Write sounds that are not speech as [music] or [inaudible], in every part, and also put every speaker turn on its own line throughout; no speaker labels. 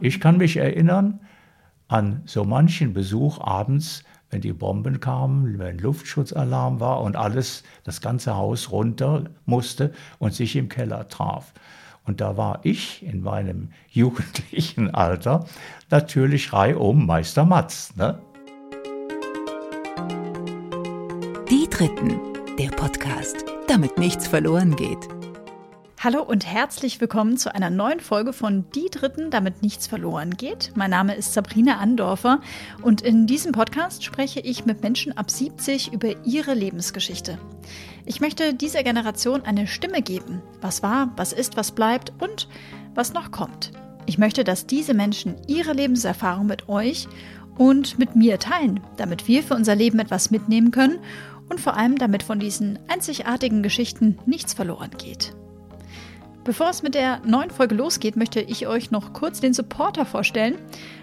Ich kann mich erinnern an so manchen Besuch abends, wenn die Bomben kamen, wenn Luftschutzalarm war und alles, das ganze Haus runter musste und sich im Keller traf. Und da war ich in meinem [laughs] jugendlichen Alter natürlich reihum Meister Matz. Ne?
Die Dritten, der Podcast, damit nichts verloren geht.
Hallo und herzlich willkommen zu einer neuen Folge von Die Dritten, damit nichts verloren geht. Mein Name ist Sabrina Andorfer und in diesem Podcast spreche ich mit Menschen ab 70 über ihre Lebensgeschichte. Ich möchte dieser Generation eine Stimme geben, was war, was ist, was bleibt und was noch kommt. Ich möchte, dass diese Menschen ihre Lebenserfahrung mit euch und mit mir teilen, damit wir für unser Leben etwas mitnehmen können und vor allem damit von diesen einzigartigen Geschichten nichts verloren geht. Bevor es mit der neuen Folge losgeht, möchte ich euch noch kurz den Supporter vorstellen.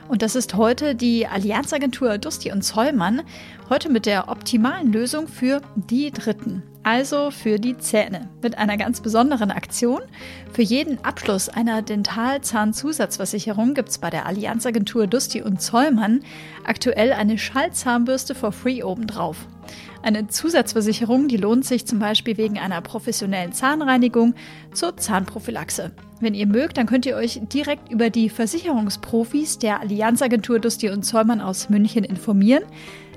Und das ist heute die Allianzagentur Dusti und Zollmann. Heute mit der optimalen Lösung für die Dritten, also für die Zähne. Mit einer ganz besonderen Aktion. Für jeden Abschluss einer Dentalzahnzusatzversicherung gibt es bei der Allianzagentur Dusti und Zollmann aktuell eine Schallzahnbürste for free obendrauf. Eine Zusatzversicherung, die lohnt sich zum Beispiel wegen einer professionellen Zahnreinigung zur Zahnprophylaxe. Wenn ihr mögt, dann könnt ihr euch direkt über die Versicherungsprofis der Allianzagentur Dusti und Zollmann aus München informieren.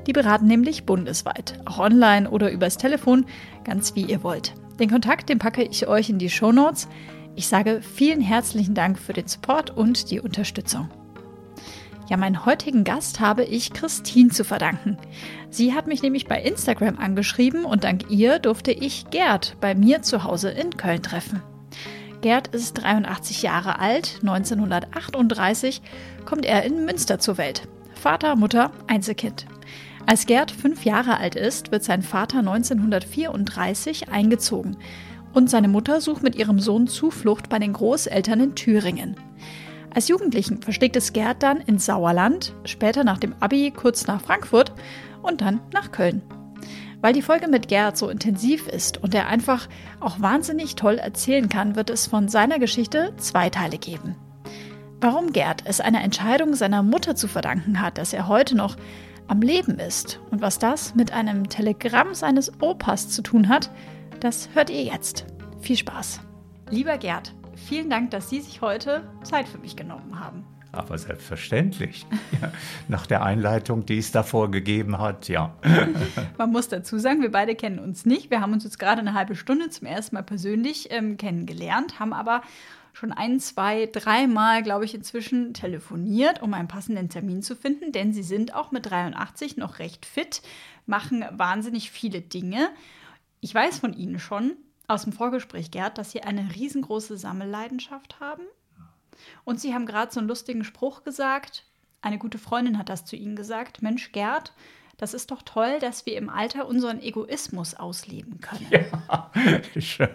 Die beraten nämlich bundesweit, auch online oder übers Telefon, ganz wie ihr wollt. Den Kontakt, den packe ich euch in die Show Notes. Ich sage vielen herzlichen Dank für den Support und die Unterstützung. Ja, meinen heutigen Gast habe ich Christine zu verdanken. Sie hat mich nämlich bei Instagram angeschrieben und dank ihr durfte ich Gerd bei mir zu Hause in Köln treffen. Gerd ist 83 Jahre alt, 1938 kommt er in Münster zur Welt. Vater, Mutter, Einzelkind. Als Gerd fünf Jahre alt ist, wird sein Vater 1934 eingezogen und seine Mutter sucht mit ihrem Sohn Zuflucht bei den Großeltern in Thüringen. Als Jugendlichen versteckt es Gerd dann ins Sauerland, später nach dem Abi kurz nach Frankfurt und dann nach Köln. Weil die Folge mit Gerd so intensiv ist und er einfach auch wahnsinnig toll erzählen kann, wird es von seiner Geschichte zwei Teile geben. Warum Gerd es einer Entscheidung seiner Mutter zu verdanken hat, dass er heute noch am Leben ist und was das mit einem Telegramm seines Opas zu tun hat, das hört ihr jetzt. Viel Spaß. Lieber Gerd, Vielen Dank, dass Sie sich heute Zeit für mich genommen haben.
Aber selbstverständlich. [laughs] Ja, nach der Einleitung, die es davor gegeben hat, ja. [laughs]
Man muss dazu sagen, wir beide kennen uns nicht. Wir haben uns jetzt gerade eine halbe Stunde zum ersten Mal persönlich ähm, kennengelernt, haben aber schon ein, zwei, dreimal, glaube ich, inzwischen telefoniert, um einen passenden Termin zu finden, denn Sie sind auch mit 83 noch recht fit, machen wahnsinnig viele Dinge. Ich weiß von Ihnen schon, aus dem Vorgespräch, Gerd, dass Sie eine riesengroße Sammelleidenschaft haben. Und Sie haben gerade so einen lustigen Spruch gesagt. Eine gute Freundin hat das zu Ihnen gesagt. Mensch, Gerd, das ist doch toll, dass wir im Alter unseren Egoismus ausleben können. Ja, [laughs] schön.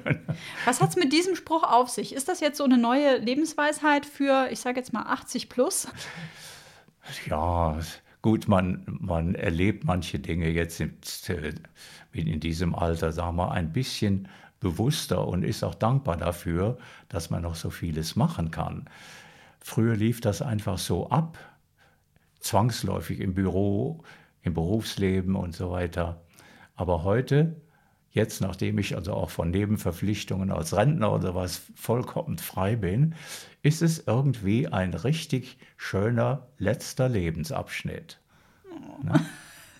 Was hat es mit diesem Spruch auf sich? Ist das jetzt so eine neue Lebensweisheit für, ich sage jetzt mal 80 plus?
Ja, gut, man, man erlebt manche Dinge jetzt in, in diesem Alter, sagen wir, ein bisschen bewusster und ist auch dankbar dafür, dass man noch so vieles machen kann. Früher lief das einfach so ab, zwangsläufig im Büro, im Berufsleben und so weiter. Aber heute, jetzt nachdem ich also auch von Nebenverpflichtungen als Rentner oder was vollkommen frei bin, ist es irgendwie ein richtig schöner letzter Lebensabschnitt.
Oh.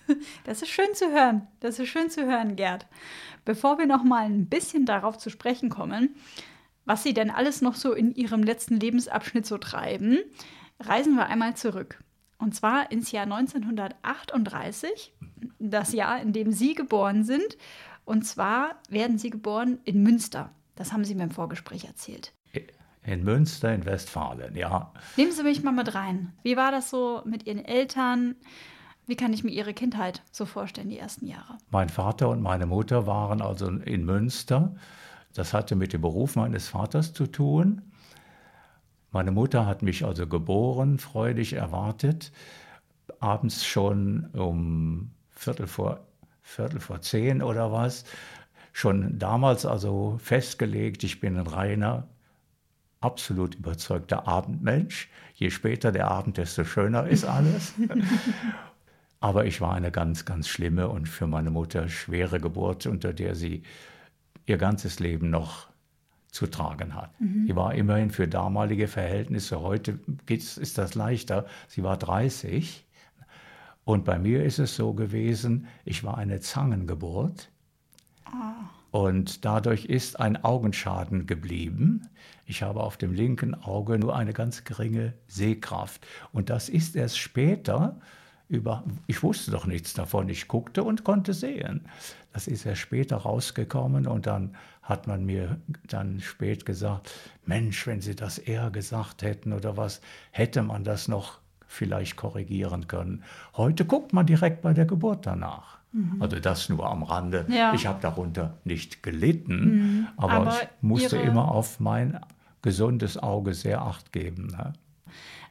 [laughs] Das ist schön zu hören. Das ist schön zu hören, Gerd. Bevor wir noch mal ein bisschen darauf zu sprechen kommen, was Sie denn alles noch so in Ihrem letzten Lebensabschnitt so treiben, reisen wir einmal zurück. Und zwar ins Jahr 1938, das Jahr, in dem Sie geboren sind. Und zwar werden Sie geboren in Münster. Das haben Sie mir im Vorgespräch erzählt.
In Münster, in Westfalen, ja.
Nehmen Sie mich mal mit rein. Wie war das so mit Ihren Eltern? Wie kann ich mir Ihre Kindheit so vorstellen, die ersten Jahre?
Mein Vater und meine Mutter waren also in Münster. Das hatte mit dem Beruf meines Vaters zu tun. Meine Mutter hat mich also geboren, freudig erwartet, abends schon um Viertel vor, Viertel vor zehn oder was. Schon damals also festgelegt, ich bin ein reiner absolut überzeugter Abendmensch. Je später der Abend, desto schöner ist alles. [laughs] Aber ich war eine ganz, ganz schlimme und für meine Mutter schwere Geburt, unter der sie ihr ganzes Leben noch zu tragen hat. Mhm. Sie war immerhin für damalige Verhältnisse, heute ist das leichter, sie war 30. Und bei mir ist es so gewesen, ich war eine Zangengeburt. Oh. Und dadurch ist ein Augenschaden geblieben. Ich habe auf dem linken Auge nur eine ganz geringe Sehkraft. Und das ist erst später über, ich wusste doch nichts davon. Ich guckte und konnte sehen. Das ist erst später rausgekommen und dann hat man mir dann spät gesagt, Mensch, wenn Sie das eher gesagt hätten oder was, hätte man das noch vielleicht korrigieren können. Heute guckt man direkt bei der Geburt danach. Mhm. Also das nur am Rande. Ja. Ich habe darunter nicht gelitten, mhm. aber, aber, ich musste immer auf mein gesundes Auge sehr acht geben. Ne?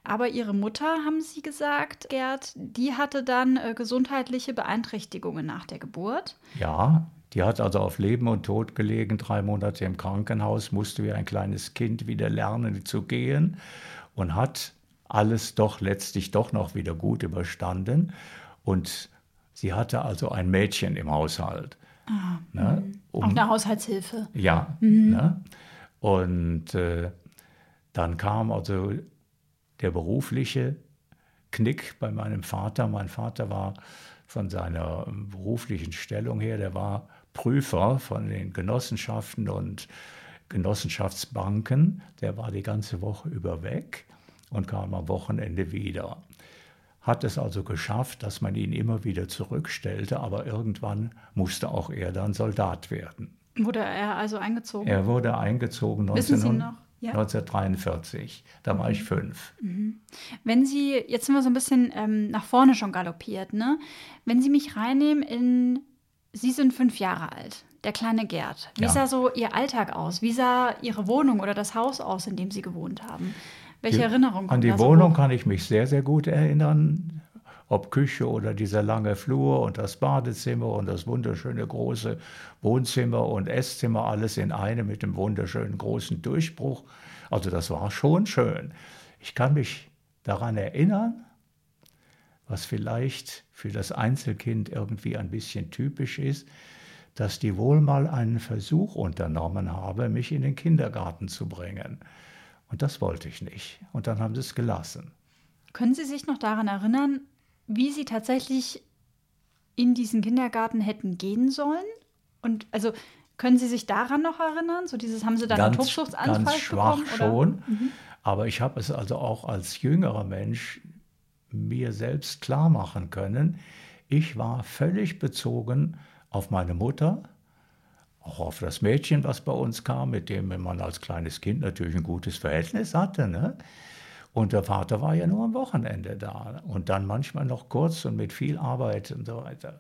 Aber ihre Mutter, haben Sie gesagt, Gerd, die hatte dann äh, gesundheitliche Beeinträchtigungen nach der Geburt.
Ja, die hat also auf Leben und Tod gelegen, drei Monate im Krankenhaus, musste wie ein kleines Kind wieder lernen zu gehen und hat alles doch letztlich doch noch wieder gut überstanden. Und sie hatte also ein Mädchen im Haushalt.
Ah, ne, mhm. um, Auch eine Haushaltshilfe.
Ja. Mhm. Ne? Und äh, dann kam also der berufliche Knick bei meinem Vater. Mein Vater war von seiner beruflichen Stellung her, der war Prüfer von den Genossenschaften und Genossenschaftsbanken. Der war die ganze Woche über weg und kam am Wochenende wieder. Hat es also geschafft, dass man ihn immer wieder zurückstellte, aber irgendwann musste auch er dann Soldat werden.
Wurde er also eingezogen?
Er wurde eingezogen.
Wissen 19... Sie noch?
Ja. 1943. Da war ich fünf.
Mhm. Wenn Sie, jetzt sind wir so ein bisschen ähm, nach vorne schon galoppiert, ne? Wenn Sie mich reinnehmen in, Sie sind fünf Jahre alt, der kleine Gerd. Wie ja. sah so Ihr Alltag aus? Wie sah Ihre Wohnung oder das Haus aus, in dem Sie gewohnt haben? Welche
die,
Erinnerungen?
An die Wohnung so kann ich mich sehr, sehr gut erinnern ob Küche oder dieser lange Flur und das Badezimmer und das wunderschöne große Wohnzimmer und Esszimmer, alles in einem mit dem wunderschönen großen Durchbruch. Also das war schon schön. Ich kann mich daran erinnern, was vielleicht für das Einzelkind irgendwie ein bisschen typisch ist, dass die wohl mal einen Versuch unternommen habe, mich in den Kindergarten zu bringen. Und das wollte ich nicht. Und dann haben sie es gelassen.
Können Sie sich noch daran erinnern, wie sie tatsächlich in diesen Kindergarten hätten gehen sollen? Und also können Sie sich daran noch erinnern? So dieses haben Sie dann
ganz, einen Tobsuchtsanfall ganz schwach
bekommen,
schon, mhm. aber ich habe es also auch als jüngerer Mensch mir selbst klar machen können. Ich war völlig bezogen auf meine Mutter, auch auf das Mädchen, was bei uns kam, mit dem man als kleines Kind natürlich ein gutes Verhältnis hatte. Ne? Und der Vater war ja nur am Wochenende da und dann manchmal noch kurz und mit viel Arbeit und so weiter.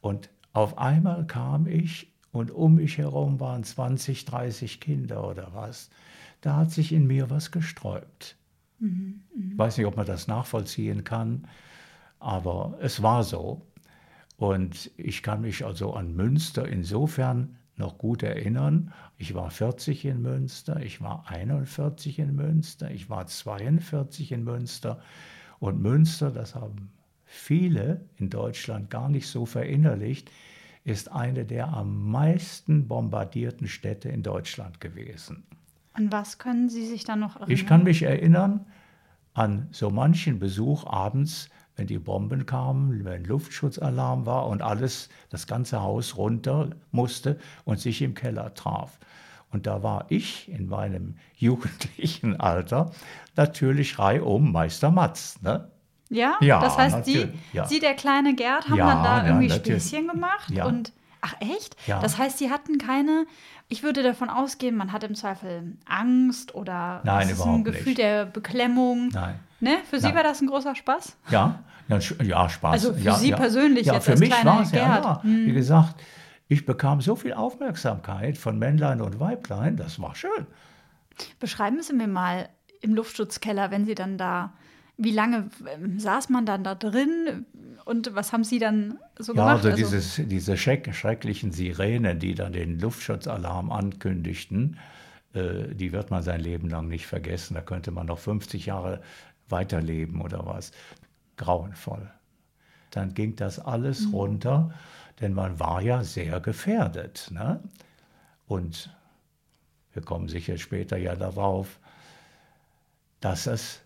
Und auf einmal kam ich und um mich herum waren 20, 30 Kinder oder was. Da hat sich in mir was gesträubt. Mhm, mh. Ich weiß nicht, ob man das nachvollziehen kann, aber es war so. Und ich kann mich also an Münster insofern noch gut erinnern. Ich war 40 in Münster, ich war 41 in Münster, ich war 42 in Münster. Und Münster, das haben viele in Deutschland gar nicht so verinnerlicht, ist eine der am meisten bombardierten Städte in Deutschland gewesen.
An was können Sie sich da noch erinnern?
Ich kann mich erinnern an so manchen Besuch abends wenn die Bomben kamen, wenn Luftschutzalarm war und alles, das ganze Haus runter musste und sich im Keller traf. Und da war ich in meinem [laughs] jugendlichen Alter natürlich reihum Meister Matz. Ne?
Ja? ja, das heißt, Sie, ja. Sie, der kleine Gerd, haben ja, dann da irgendwie Spielchen gemacht und Ach echt? Ja. Das heißt, Sie hatten keine, ich würde davon ausgehen, man hat im Zweifel Angst oder
Nein, überhaupt
ein Gefühl
nicht.
der Beklemmung.
Nein.
Ne? Für Sie Nein. war das ein großer Spaß?
Ja, ja, ja Spaß.
Also für
ja,
Sie
ja.
persönlich
ja,
jetzt
für mich
war
es ja, ja. Hm. Wie gesagt, ich bekam so viel Aufmerksamkeit von Männlein und Weiblein, das war schön.
Beschreiben Sie mir mal im Luftschutzkeller, wenn Sie dann da, wie lange ähm, saß man dann da drin und was haben Sie dann so
ja,
gemacht?
Also, also diese, diese schrecklichen Sirenen, die dann den Luftschutzalarm ankündigten, äh, die wird man sein Leben lang nicht vergessen. Da könnte man noch 50 Jahre weiterleben oder was. Grauenvoll. Dann ging das alles mhm. runter, denn man war ja sehr gefährdet. Ne? Und wir kommen sicher später ja darauf, dass es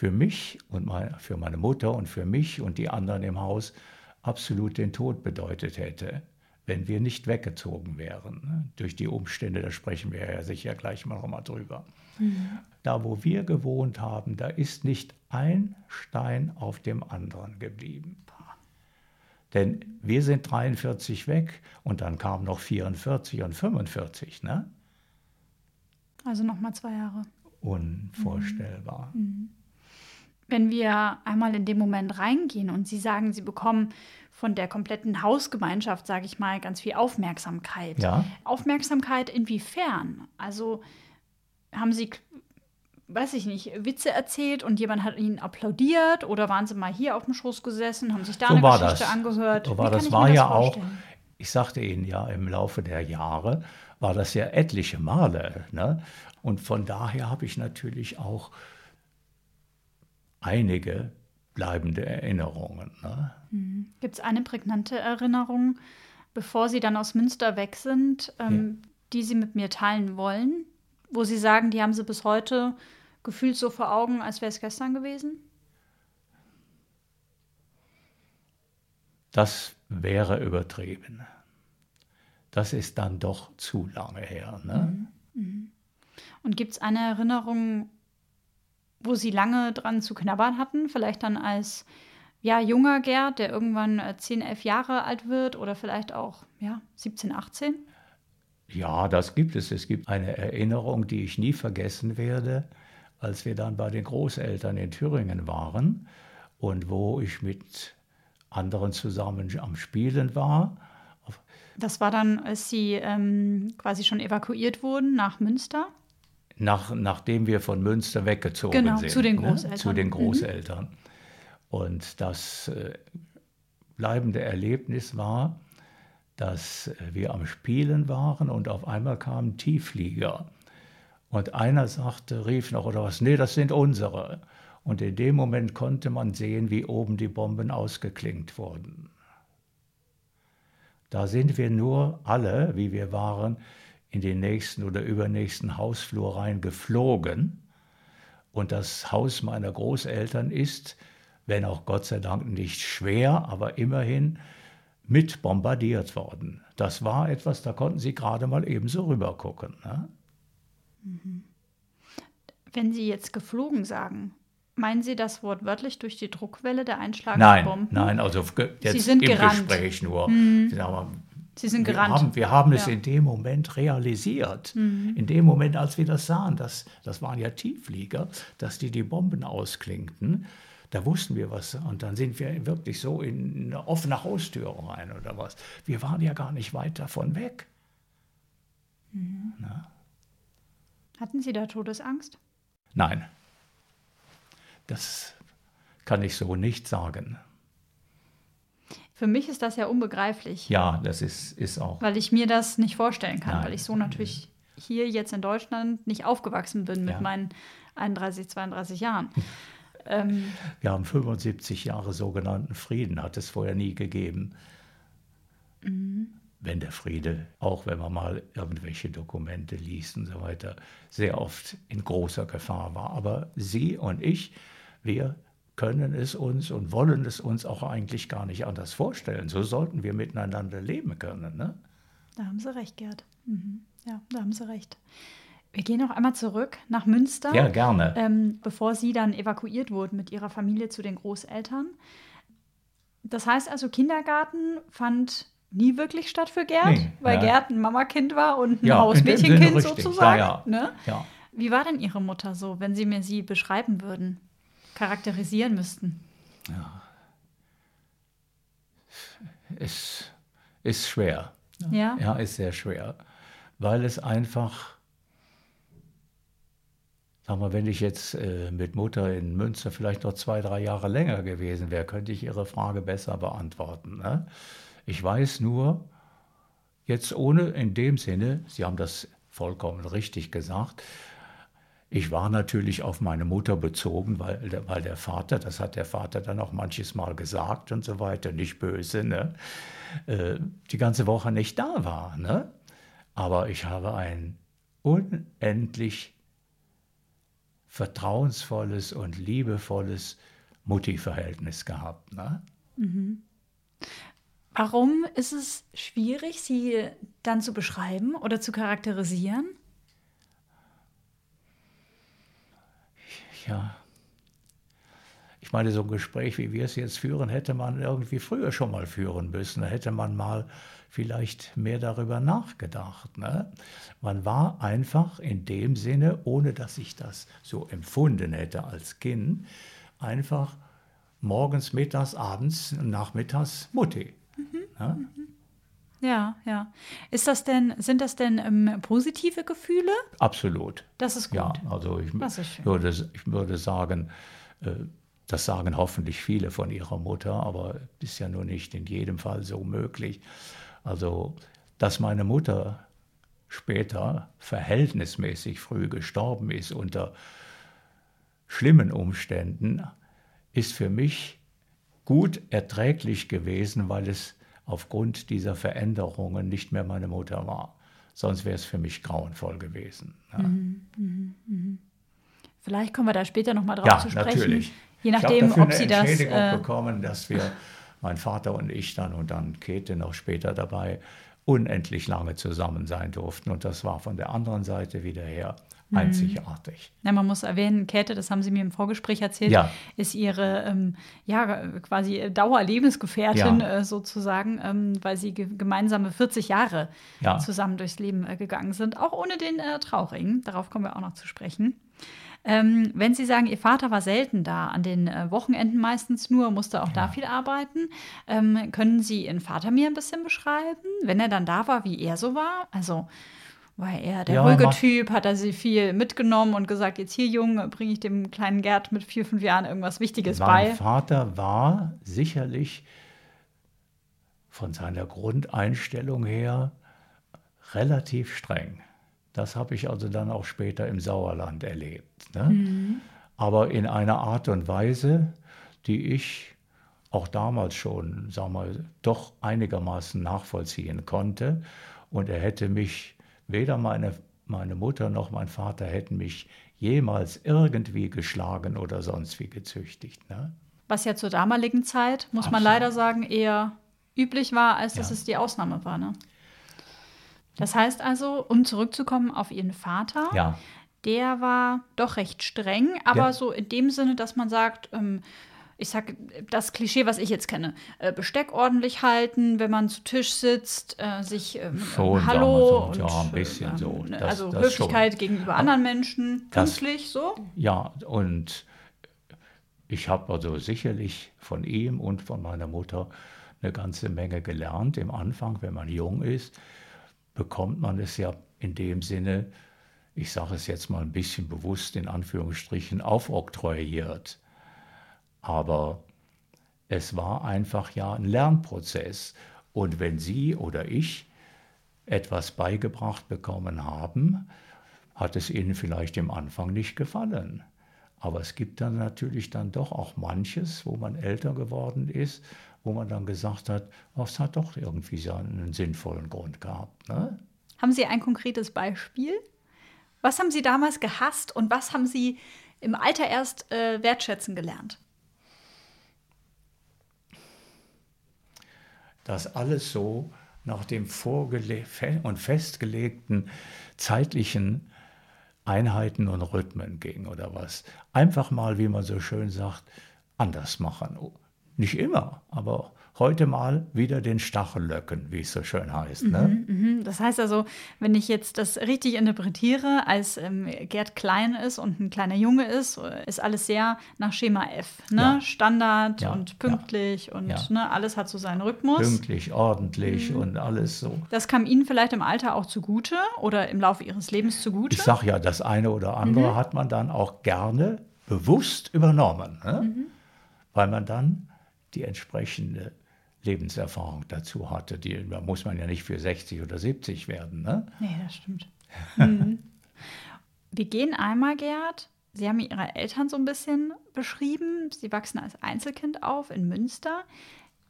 für mich und mein, für meine Mutter und für mich und die anderen im Haus absolut den Tod bedeutet hätte, wenn wir nicht weggezogen wären. Ne? Durch die Umstände, da sprechen wir ja sicher gleich mal nochmal drüber. Mhm. Da, wo wir gewohnt haben, da ist nicht ein Stein auf dem anderen geblieben. Denn wir sind 43 weg und dann kamen noch 44 und 45. Ne?
Also nochmal zwei Jahre.
Unvorstellbar. Mhm. mhm.
Wenn wir einmal in den Moment reingehen und Sie sagen, Sie bekommen von der kompletten Hausgemeinschaft, sage ich mal, ganz viel Aufmerksamkeit.
Ja.
Aufmerksamkeit inwiefern? Also haben Sie, weiß ich nicht, Witze erzählt und jemand hat Ihnen applaudiert oder waren Sie mal hier auf dem Schoß gesessen, haben sich da
so
eine
Geschichte
das. angehört?
So war das war ja vorstellen? auch, ich sagte Ihnen ja, im Laufe der Jahre war das ja etliche Male. Ne? Und von daher habe ich natürlich auch einige bleibende Erinnerungen. Ne?
Mhm. Gibt es eine prägnante Erinnerung, bevor Sie dann aus Münster weg sind, ähm, ja. die Sie mit mir teilen wollen, wo Sie sagen, die haben Sie bis heute gefühlt so vor Augen, als wäre es gestern gewesen?
Das wäre übertrieben. Das ist dann doch zu lange her. Ne? Mhm.
Mhm. Und gibt es eine Erinnerung, wo Sie lange dran zu knabbern hatten? Vielleicht dann als ja, junger Gerd, der irgendwann 10, äh, 11 Jahre alt wird oder vielleicht auch ja, 17, 18?
Ja, das gibt es. Es gibt eine Erinnerung, die ich nie vergessen werde, als wir dann bei den Großeltern in Thüringen waren und wo ich mit anderen zusammen am Spielen war.
Das war dann, als Sie ähm, quasi schon evakuiert wurden nach Münster?
Nach, nachdem wir von Münster weggezogen
genau,
sind.
Zu den Großeltern.
Ne? Zu den mhm. Großeltern. Mhm. Und das äh, bleibende Erlebnis war, dass wir am Spielen waren und auf einmal kamen Tiefflieger. Und einer sagte, rief noch oder was, nee, das sind unsere. Und in dem Moment konnte man sehen, wie oben die Bomben ausgeklingt wurden. Da sind wir nur alle, wie wir waren, in den nächsten oder übernächsten Hausflur rein geflogen. Und das Haus meiner Großeltern ist, wenn auch Gott sei Dank nicht schwer, aber immerhin mit bombardiert worden. Das war etwas, da konnten Sie gerade mal ebenso rüber gucken. Ne?
Mhm. Wenn Sie jetzt geflogen sagen, meinen Sie das wortwörtlich durch die Druckwelle der einschlagenden
nein,
Bomben?
Nein, also jetzt
Sie sind
im
gerannt.
Gespräch nur.
Mhm. Sie sind
wir
gerannt.
Haben, wir haben es ja. in dem Moment realisiert. Mhm. In dem Moment, als wir das sahen, das, das waren ja Tiefflieger, dass die die Bomben ausklingten, da wussten wir was. Und dann sind wir wirklich so in eine offene Haustür rein oder was. Wir waren ja gar nicht weit davon weg.
Mhm. Hatten Sie da Todesangst?
Nein. Das kann ich so nicht sagen.
Für mich ist das ja unbegreiflich.
Ja, das ist, ist auch.
Weil ich mir das nicht vorstellen kann, Nein. weil ich so natürlich hier jetzt in Deutschland nicht aufgewachsen bin mit ja. meinen 31, 32 Jahren.
ähm, Wir haben 75 Jahre sogenannten Frieden, hat es vorher nie gegeben. Mhm. Wenn der Friede, auch wenn man mal irgendwelche Dokumente liest und so weiter, sehr oft in großer Gefahr war. Aber Sie und ich, wir können es uns und wollen es uns auch eigentlich gar nicht anders vorstellen. So sollten wir miteinander leben können. Ne?
Da haben Sie recht, Gerd. Mhm. Ja, da haben Sie recht. Wir gehen noch einmal zurück nach Münster.
Ja, gerne.
Ähm, bevor Sie dann evakuiert wurden mit Ihrer Familie zu den Großeltern. Das heißt also, Kindergarten fand nie wirklich statt für Gerd, nee, weil ja. Gerd ein Mamakind war und ein ja, Hausmädchenkind sozusagen. Ja, ne? ja. Wie war denn Ihre Mutter so, wenn Sie mir sie beschreiben würden? Charakterisieren müssten?
Ja. Es ist schwer.
Ja.
Ja, ist sehr schwer. Weil es einfach, sag mal, wenn ich jetzt äh, mit Mutter in Münster vielleicht noch zwei, drei Jahre länger gewesen wäre, könnte ich Ihre Frage besser beantworten. Ne? Ich weiß nur, jetzt ohne in dem Sinne, Sie haben das vollkommen richtig gesagt. Ich war natürlich auf meine Mutter bezogen, weil, weil der Vater, das hat der Vater dann auch manches Mal gesagt und so weiter, nicht böse, ne? Äh, die ganze Woche nicht da war. Ne? Aber ich habe ein unendlich vertrauensvolles und liebevolles Mutti-Verhältnis gehabt. Ne?
Mhm. Warum ist es schwierig, sie dann zu beschreiben oder zu charakterisieren?
Ja. Ich meine, so ein Gespräch, wie wir es jetzt führen, hätte man irgendwie früher schon mal führen müssen. Da hätte man mal vielleicht mehr darüber nachgedacht. Ne? Man war einfach in dem Sinne, ohne dass ich das so empfunden hätte als Kind, einfach morgens, mittags, abends, nachmittags Mutti. Mhm.
Ne? Ja, ja. Ist das denn, sind das denn ähm, positive Gefühle?
Absolut.
Das ist gut.
Ja, also ich, würde, ich würde sagen, äh, das sagen hoffentlich viele von ihrer Mutter, aber ist ja nur nicht in jedem Fall so möglich. Also, dass meine Mutter später verhältnismäßig früh gestorben ist unter schlimmen Umständen, ist für mich gut erträglich gewesen, weil es aufgrund dieser Veränderungen nicht mehr meine Mutter war. Sonst wäre es für mich grauenvoll gewesen. Ja. Mhm, mh,
mh. Vielleicht kommen wir da später nochmal drauf ja, zu sprechen.
Natürlich.
Je nachdem,
ich
ob Sie das.
Entschädigung äh, bekommen, dass wir, mein Vater und ich dann und dann Käthe noch später dabei, unendlich lange zusammen sein durften. Und das war von der anderen Seite wieder her. Einzigartig.
Ja, man muss erwähnen, Käthe, das haben Sie mir im Vorgespräch erzählt, ja. ist Ihre ähm, ja, quasi Dauerlebensgefährtin ja. äh, sozusagen, ähm, weil Sie ge gemeinsame 40 Jahre ja. zusammen durchs Leben äh, gegangen sind, auch ohne den äh, Trauring. Darauf kommen wir auch noch zu sprechen. Ähm, wenn Sie sagen, Ihr Vater war selten da, an den äh, Wochenenden meistens nur, musste auch ja. da viel arbeiten, ähm, können Sie Ihren Vater mir ein bisschen beschreiben, wenn er dann da war, wie er so war? Also war er der ja, ruhige Typ? Hat er sie viel mitgenommen und gesagt, jetzt hier, Junge, bringe ich dem kleinen Gerd mit vier, fünf Jahren irgendwas Wichtiges
mein
bei?
Mein Vater war sicherlich von seiner Grundeinstellung her relativ streng. Das habe ich also dann auch später im Sauerland erlebt. Ne? Mhm. Aber in einer Art und Weise, die ich auch damals schon, sagen wir, doch einigermaßen nachvollziehen konnte. Und er hätte mich, weder meine, meine Mutter noch mein Vater hätten mich jemals irgendwie geschlagen oder sonst wie gezüchtigt. Ne?
Was ja zur damaligen Zeit, muss Absolut. man leider sagen, eher üblich war, als dass ja. es die Ausnahme war. Ne? Das heißt also, um zurückzukommen auf Ihren Vater,
ja.
der war doch recht streng, aber ja. so in dem Sinne, dass man sagt, ähm, ich sage das Klischee, was ich jetzt kenne, äh, Besteck ordentlich halten, wenn man zu Tisch sitzt, äh, sich ähm,
schon,
Hallo
so, und ja, ein bisschen äh, so.
Das, also das Höflichkeit schon. gegenüber anderen Menschen, pünktlich so.
Ja, und ich habe also sicherlich von ihm und von meiner Mutter eine ganze Menge gelernt im Anfang, wenn man jung ist bekommt man es ja in dem Sinne, ich sage es jetzt mal ein bisschen bewusst in Anführungsstrichen, aufoktroyiert. Aber es war einfach ja ein Lernprozess. Und wenn Sie oder ich etwas beigebracht bekommen haben, hat es Ihnen vielleicht im Anfang nicht gefallen. Aber es gibt dann natürlich dann doch auch manches, wo man älter geworden ist, wo man dann gesagt hat, oh, es hat doch irgendwie einen sinnvollen Grund gehabt. Ne?
Haben Sie ein konkretes Beispiel? Was haben Sie damals gehasst und was haben Sie im Alter erst äh, wertschätzen gelernt?
Das alles so nach dem vorgelegten und festgelegten zeitlichen Einheiten und Rhythmen ging oder was. Einfach mal, wie man so schön sagt, anders machen. Nicht immer, aber heute mal wieder den Stachel löcken, wie es so schön heißt. Ne?
Mhm, mhm. Das heißt also, wenn ich jetzt das richtig interpretiere, als ähm, Gerd klein ist und ein kleiner Junge ist, ist alles sehr nach Schema F. Ne? Ja. Standard ja. und pünktlich ja. und ne, alles hat so seinen Rhythmus.
Pünktlich, ordentlich mhm. und alles so.
Das kam Ihnen vielleicht im Alter auch zugute oder im Laufe Ihres Lebens zugute?
Ich sage ja, das eine oder andere mhm. hat man dann auch gerne bewusst übernommen. Ne? Mhm. Weil man dann die entsprechende Lebenserfahrung dazu hatte. Die da muss man ja nicht für 60 oder 70 werden. Ne?
Nee, das stimmt. [laughs] Mhm. Wir gehen einmal, Gerd. Sie haben Ihre Eltern so ein bisschen beschrieben. Sie wachsen als Einzelkind auf in Münster.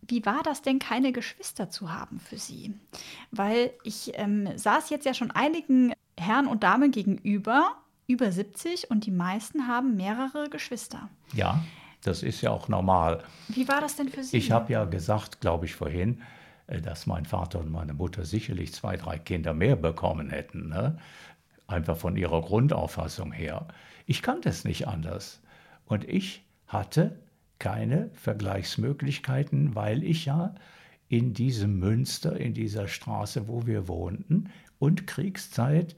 Wie war das denn, keine Geschwister zu haben für Sie? Weil ich ähm, saß jetzt ja schon einigen Herren und Damen gegenüber, über 70, und die meisten haben mehrere Geschwister.
Ja, das ist ja auch normal.
Wie war das denn für Sie?
Ich habe ja gesagt, glaube ich, vorhin, äh, dass mein Vater und meine Mutter sicherlich zwei, drei Kinder mehr bekommen hätten. Ne? Einfach von ihrer Grundauffassung her. Ich kannte es nicht anders. Und ich hatte keine Vergleichsmöglichkeiten, weil ich ja in diesem Münster, in dieser Straße, wo wir wohnten, und Kriegszeit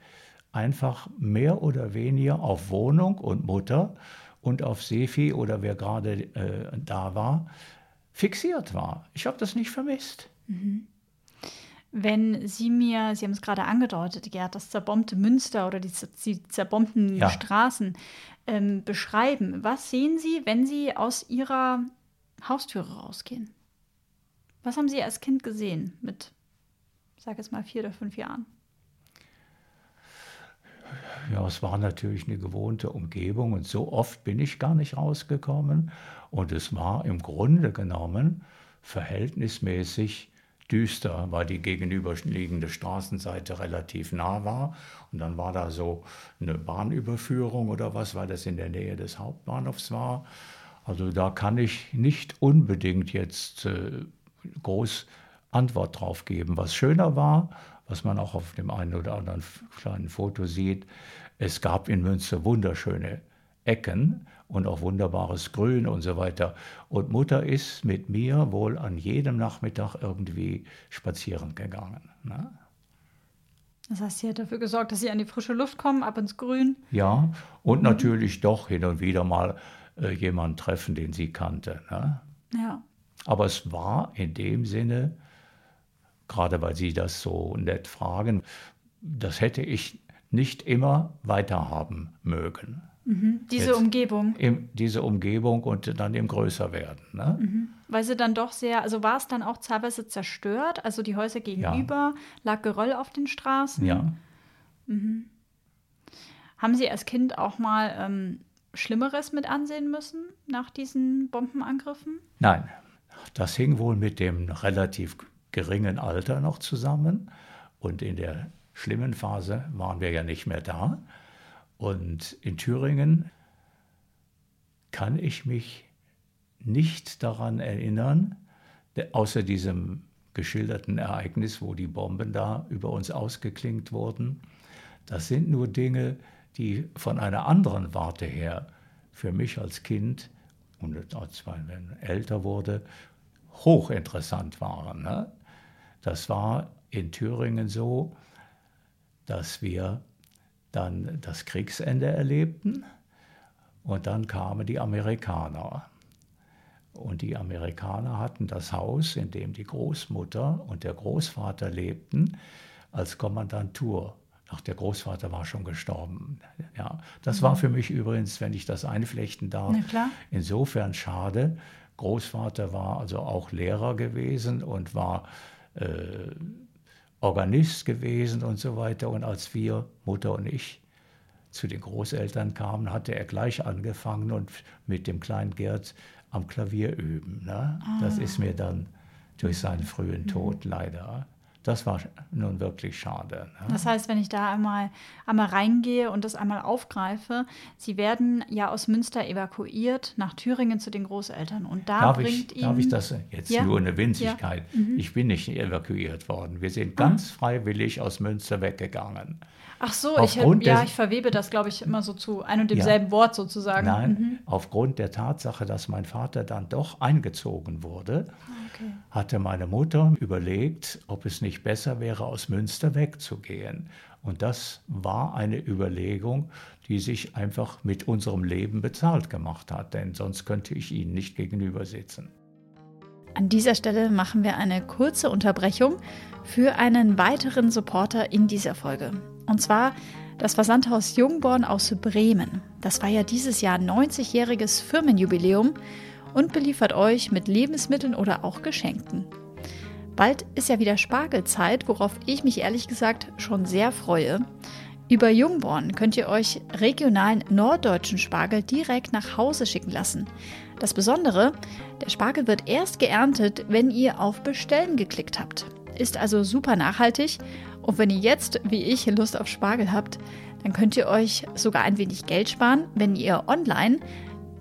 einfach mehr oder weniger auf Wohnung und Mutter und auf Sefi oder wer gerade äh, da war, fixiert war. Ich habe das nicht vermisst. Mhm.
Wenn Sie mir, Sie haben es gerade angedeutet, Gerd, das zerbombte Münster oder die, die zerbombten ja. Straßen ähm, beschreiben, was sehen Sie, wenn Sie aus Ihrer Haustüre rausgehen? Was haben Sie als Kind gesehen mit, ich sage jetzt mal, vier oder fünf Jahren?
Ja, es war natürlich eine gewohnte Umgebung und so oft bin ich gar nicht rausgekommen. Und es war im Grunde genommen verhältnismäßig düster, weil die gegenüberliegende Straßenseite relativ nah war. Und dann war da so eine Bahnüberführung oder was, weil das in der Nähe des Hauptbahnhofs war. Also da kann ich nicht unbedingt jetzt äh, groß Antwort drauf geben. Was schöner war, was man auch auf dem einen oder anderen kleinen Foto sieht, es gab in Münster wunderschöne Ecken und auch wunderbares Grün und so weiter. Und Mutter ist mit mir wohl an jedem Nachmittag irgendwie spazieren gegangen. Ne?
Das heißt, sie hat dafür gesorgt, dass sie an die frische Luft kommen, ab ins Grün.
Ja, und mhm. natürlich doch hin und wieder mal äh, jemanden treffen, den sie kannte. Ne?
Ja.
Aber es war in dem Sinne, gerade weil Sie das so nett fragen, das hätte ich nicht immer weiterhaben mögen.
Mhm. Diese Jetzt Umgebung.
Im, diese Umgebung und dann im Größerwerden. Ne?
Mhm. Weil sie dann doch sehr, also war es dann auch teilweise zerstört? Also die Häuser gegenüber, ja. lag Geröll auf den Straßen?
Ja.
Mhm. Haben Sie als Kind auch mal ähm, Schlimmeres mit ansehen müssen nach diesen Bombenangriffen?
Nein, das hing wohl mit dem relativ geringen Alter noch zusammen. Und in der schlimmen Phase waren wir ja nicht mehr da. Und in Thüringen kann ich mich nicht daran erinnern, außer diesem geschilderten Ereignis, wo die Bomben da über uns ausgeklingt wurden. Das sind nur Dinge, die von einer anderen Warte her für mich als Kind und als man älter wurde, hochinteressant waren. Ne? Das war in Thüringen so, dass wir dann das Kriegsende erlebten und dann kamen die Amerikaner. Und die Amerikaner hatten das Haus, in dem die Großmutter und der Großvater lebten, als Kommandantur. Ach, der Großvater war schon gestorben. Ja, das mhm. war für mich übrigens, wenn ich das einflechten darf, insofern schade. Großvater war also auch Lehrer gewesen und war äh, Organist gewesen und so weiter. Und als wir, Mutter und ich, zu den Großeltern kamen, hatte er gleich angefangen und mit dem kleinen Gerd am Klavier üben. Ne? Ah. Das ist mir dann durch seinen frühen Tod mhm. leider das war nun wirklich schade.
Ne? Das heißt, wenn ich da einmal, einmal reingehe und das einmal aufgreife, Sie werden ja aus Münster evakuiert nach Thüringen zu den Großeltern. Und da
darf
bringt
ich, Ihnen. Darf ich das jetzt ja? nur eine Winzigkeit? Ja. Mhm. Ich bin nicht evakuiert worden. Wir sind ah. ganz freiwillig aus Münster weggegangen.
Ach so, ich, ja, ich verwebe das, glaube ich, immer so zu ein und demselben ja. Wort sozusagen.
Nein, mhm. aufgrund der Tatsache, dass mein Vater dann doch eingezogen wurde, okay. Hatte meine Mutter überlegt, ob es nicht besser wäre, aus Münster wegzugehen. Und das war eine Überlegung, die sich einfach mit unserem Leben bezahlt gemacht hat, denn sonst könnte ich ihnen nicht gegenüber sitzen.
An dieser Stelle machen wir eine kurze Unterbrechung für einen weiteren Supporter in dieser Folge. Und zwar das Versandhaus Jungborn aus Bremen. Das war ja dieses Jahr 90-jähriges Firmenjubiläum und beliefert euch mit Lebensmitteln oder auch Geschenken. Bald ist ja wieder Spargelzeit, worauf ich mich ehrlich gesagt schon sehr freue. Über Jungborn könnt ihr euch regionalen norddeutschen Spargel direkt nach Hause schicken lassen. Das Besondere, der Spargel wird erst geerntet, wenn ihr auf Bestellen geklickt habt. Ist also super nachhaltig und wenn ihr jetzt, wie ich, Lust auf Spargel habt, dann könnt ihr euch sogar ein wenig Geld sparen, wenn ihr online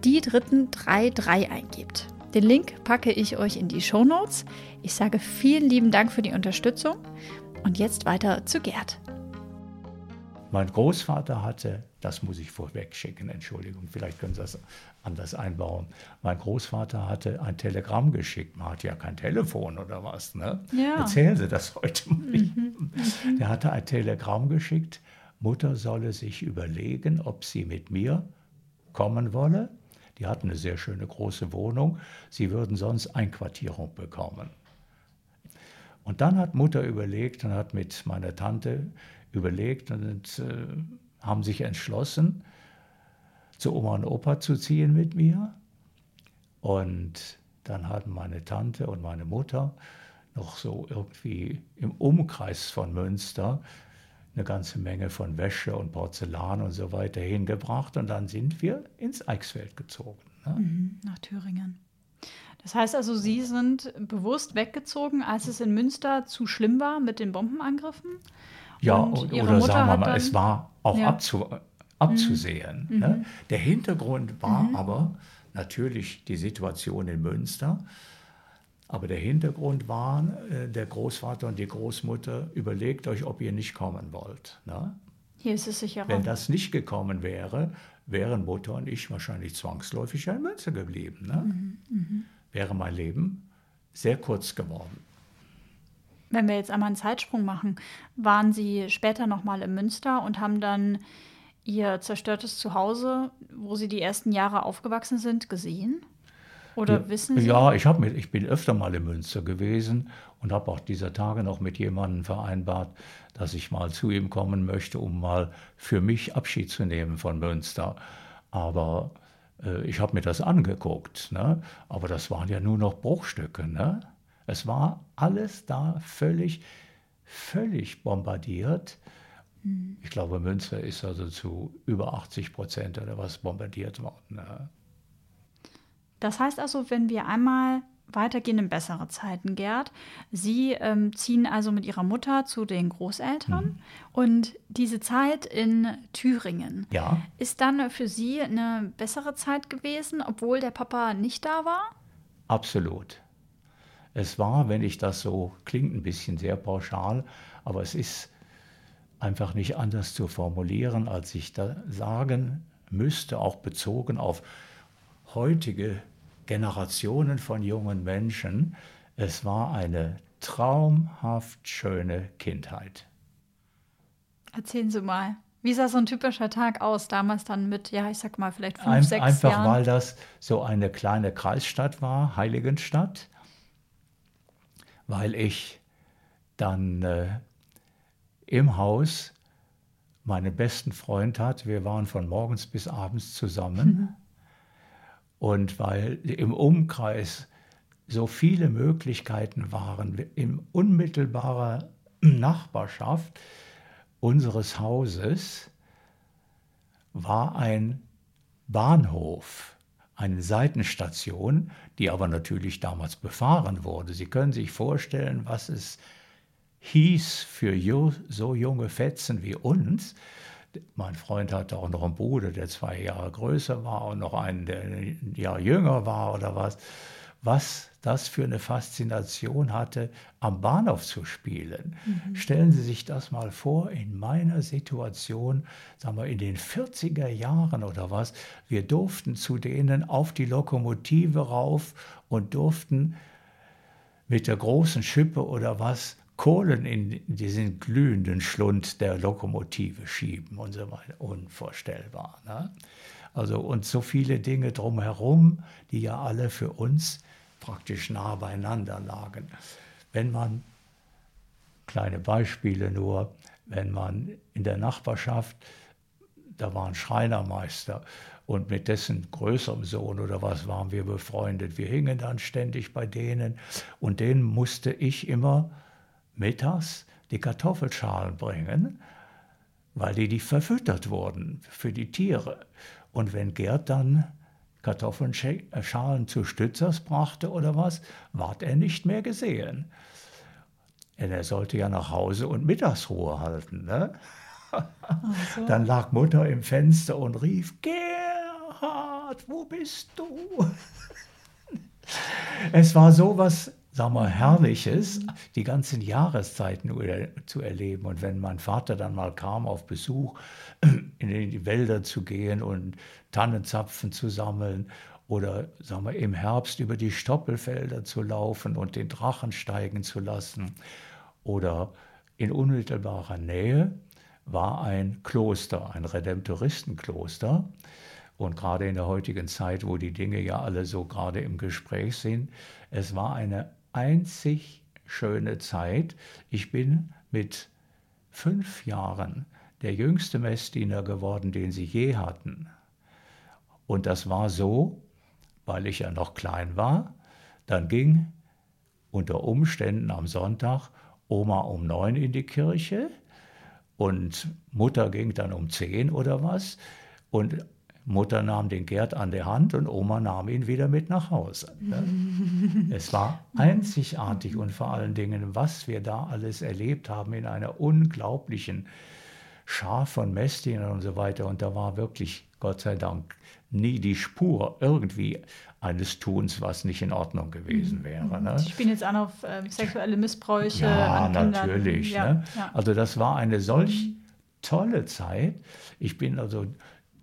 die dritten 3.3 eingebt. Den Link packe ich euch in die Show Notes. Ich sage vielen lieben Dank für die Unterstützung und jetzt weiter zu Gerd.
Mein Großvater hatte, das muss ich vorweg schicken, Entschuldigung, vielleicht können Sie das anders einbauen. Mein Großvater hatte ein Telegramm geschickt. Man hat ja kein Telefon oder was. Ne? Ja. Erzählen Sie das heute mal. Mhm. mhm. Der hatte ein Telegramm geschickt. Mutter solle sich überlegen, ob sie mit mir kommen wolle. Die hatten eine sehr schöne große Wohnung. Sie würden sonst Einquartierung bekommen. Und dann hat Mutter überlegt und hat mit meiner Tante überlegt und äh, haben sich entschlossen, zu Oma und Opa zu ziehen mit mir. Und dann hatten meine Tante und meine Mutter noch so irgendwie im Umkreis von Münster eine ganze Menge von Wäsche und Porzellan und so weiter hingebracht. Und dann sind wir ins Eichsfeld gezogen.
Ne? Mhm, nach Thüringen. Das heißt also, Sie sind bewusst weggezogen, als es in Münster zu schlimm war mit den Bombenangriffen?
Ja, und oder Mutter sagen wir mal, es war auch ja. abzu, abzusehen. Mhm. Ne? Mhm. Der Hintergrund war mhm. aber natürlich die Situation in Münster. Aber der Hintergrund war, äh, der Großvater und die Großmutter, überlegt euch, ob ihr nicht kommen wollt. Ne?
Hier ist es sicher.
Wenn das nicht gekommen wäre, wären Mutter und ich wahrscheinlich zwangsläufig in Münster geblieben. Ne? Mhm. Mhm. Wäre mein Leben sehr kurz geworden.
Wenn wir jetzt einmal einen Zeitsprung machen, waren Sie später nochmal in Münster und haben dann Ihr zerstörtes Zuhause, wo Sie die ersten Jahre aufgewachsen sind, gesehen? Oder
ja,
wissen Sie?
Ja, ich, mit, ich bin öfter mal in Münster gewesen und habe auch dieser Tage noch mit jemandem vereinbart, dass ich mal zu ihm kommen möchte, um mal für mich Abschied zu nehmen von Münster. Aber äh, ich habe mir das angeguckt. Ne? Aber das waren ja nur noch Bruchstücke. Ne? Es war alles da völlig, völlig bombardiert. Mhm. Ich glaube, Münster ist also zu über 80 Prozent oder was bombardiert worden. Ne?
Das heißt also, wenn wir einmal weitergehen in bessere Zeiten, Gerd. Sie ähm, ziehen also mit ihrer Mutter zu den Großeltern mhm. und diese Zeit in Thüringen
ja.
ist dann für Sie eine bessere Zeit gewesen, obwohl der Papa nicht da war?
Absolut. Es war, wenn ich das so, klingt ein bisschen sehr pauschal, aber es ist einfach nicht anders zu formulieren, als ich da sagen müsste, auch bezogen auf heutige Generationen von jungen Menschen. Es war eine traumhaft schöne Kindheit.
Erzählen Sie mal. Wie sah so ein typischer Tag aus, damals dann mit, ja, ich sag mal, vielleicht fünf,
ein,
sechs
einfach,
Jahren?
Einfach weil das so eine kleine Kreisstadt war, Heiligenstadt weil ich dann äh, im Haus meinen besten Freund hatte. Wir waren von morgens bis abends zusammen. [laughs] Und weil im Umkreis so viele Möglichkeiten waren, in unmittelbarer Nachbarschaft unseres Hauses war ein Bahnhof eine Seitenstation, die aber natürlich damals befahren wurde. Sie können sich vorstellen, was es hieß für so junge Fetzen wie uns. Mein Freund hatte auch noch einen Bruder, der zwei Jahre größer war und noch einen, der ein Jahr jünger war oder was was das für eine Faszination hatte, am Bahnhof zu spielen. Mhm. Stellen Sie sich das mal vor, in meiner Situation, sagen wir in den 40er Jahren oder was, wir durften zu denen auf die Lokomotive rauf und durften mit der großen Schippe oder was Kohlen in diesen glühenden Schlund der Lokomotive schieben und so weiter. Unvorstellbar. Ne? Also und so viele Dinge drumherum, die ja alle für uns praktisch nah beieinander lagen. Wenn man, kleine Beispiele nur, wenn man in der Nachbarschaft, da war ein Schreinermeister und mit dessen größerem Sohn oder was waren wir befreundet. Wir hingen dann ständig bei denen und denen musste ich immer mittags die Kartoffelschalen bringen weil die, die verfüttert wurden für die Tiere. Und wenn Gerd dann Kartoffelschalen zu Stützers brachte oder was, ward er nicht mehr gesehen. Denn er sollte ja nach Hause und Mittagsruhe halten. Ne? So. Dann lag Mutter im Fenster und rief, Gerhard, wo bist du? es war so was, sagen wir, Herrliches, die ganzen Jahreszeiten zu erleben. Und wenn mein Vater dann mal kam auf Besuch, [clears throat] in die Wälder zu gehen und Tannenzapfen zu sammeln oder sagen wir, im Herbst über die Stoppelfelder zu laufen und den Drachen steigen zu lassen. Oder in unmittelbarer Nähe war ein Kloster, ein Redemptoristenkloster. Und gerade in der heutigen Zeit, wo die Dinge ja alle so gerade im Gespräch sind, es war eine einzig schöne Zeit. Ich bin mit fünf Jahren der jüngste Messdiener geworden, den sie je hatten. Und das war so, weil ich ja noch klein war. Dann ging unter Umständen am Sonntag Oma um neun in die Kirche und Mutter ging dann um zehn oder was. Und Mutter nahm den Gerd an der Hand und Oma nahm ihn wieder mit nach Hause. Ne? [laughs] es war einzigartig und vor allen Dingen, was wir da alles erlebt haben in einer unglaublichen Schar von Messdienern und so weiter. Und da war wirklich, Gott sei Dank, nie die Spur irgendwie eines Tuns, was nicht in Ordnung gewesen mhm. wäre. Ne?
Sie spielen jetzt an auf äh, sexuelle Missbräuche.
Ja, natürlich. Ja, ne? ja. Also das war eine solch mhm. tolle Zeit. Ich bin also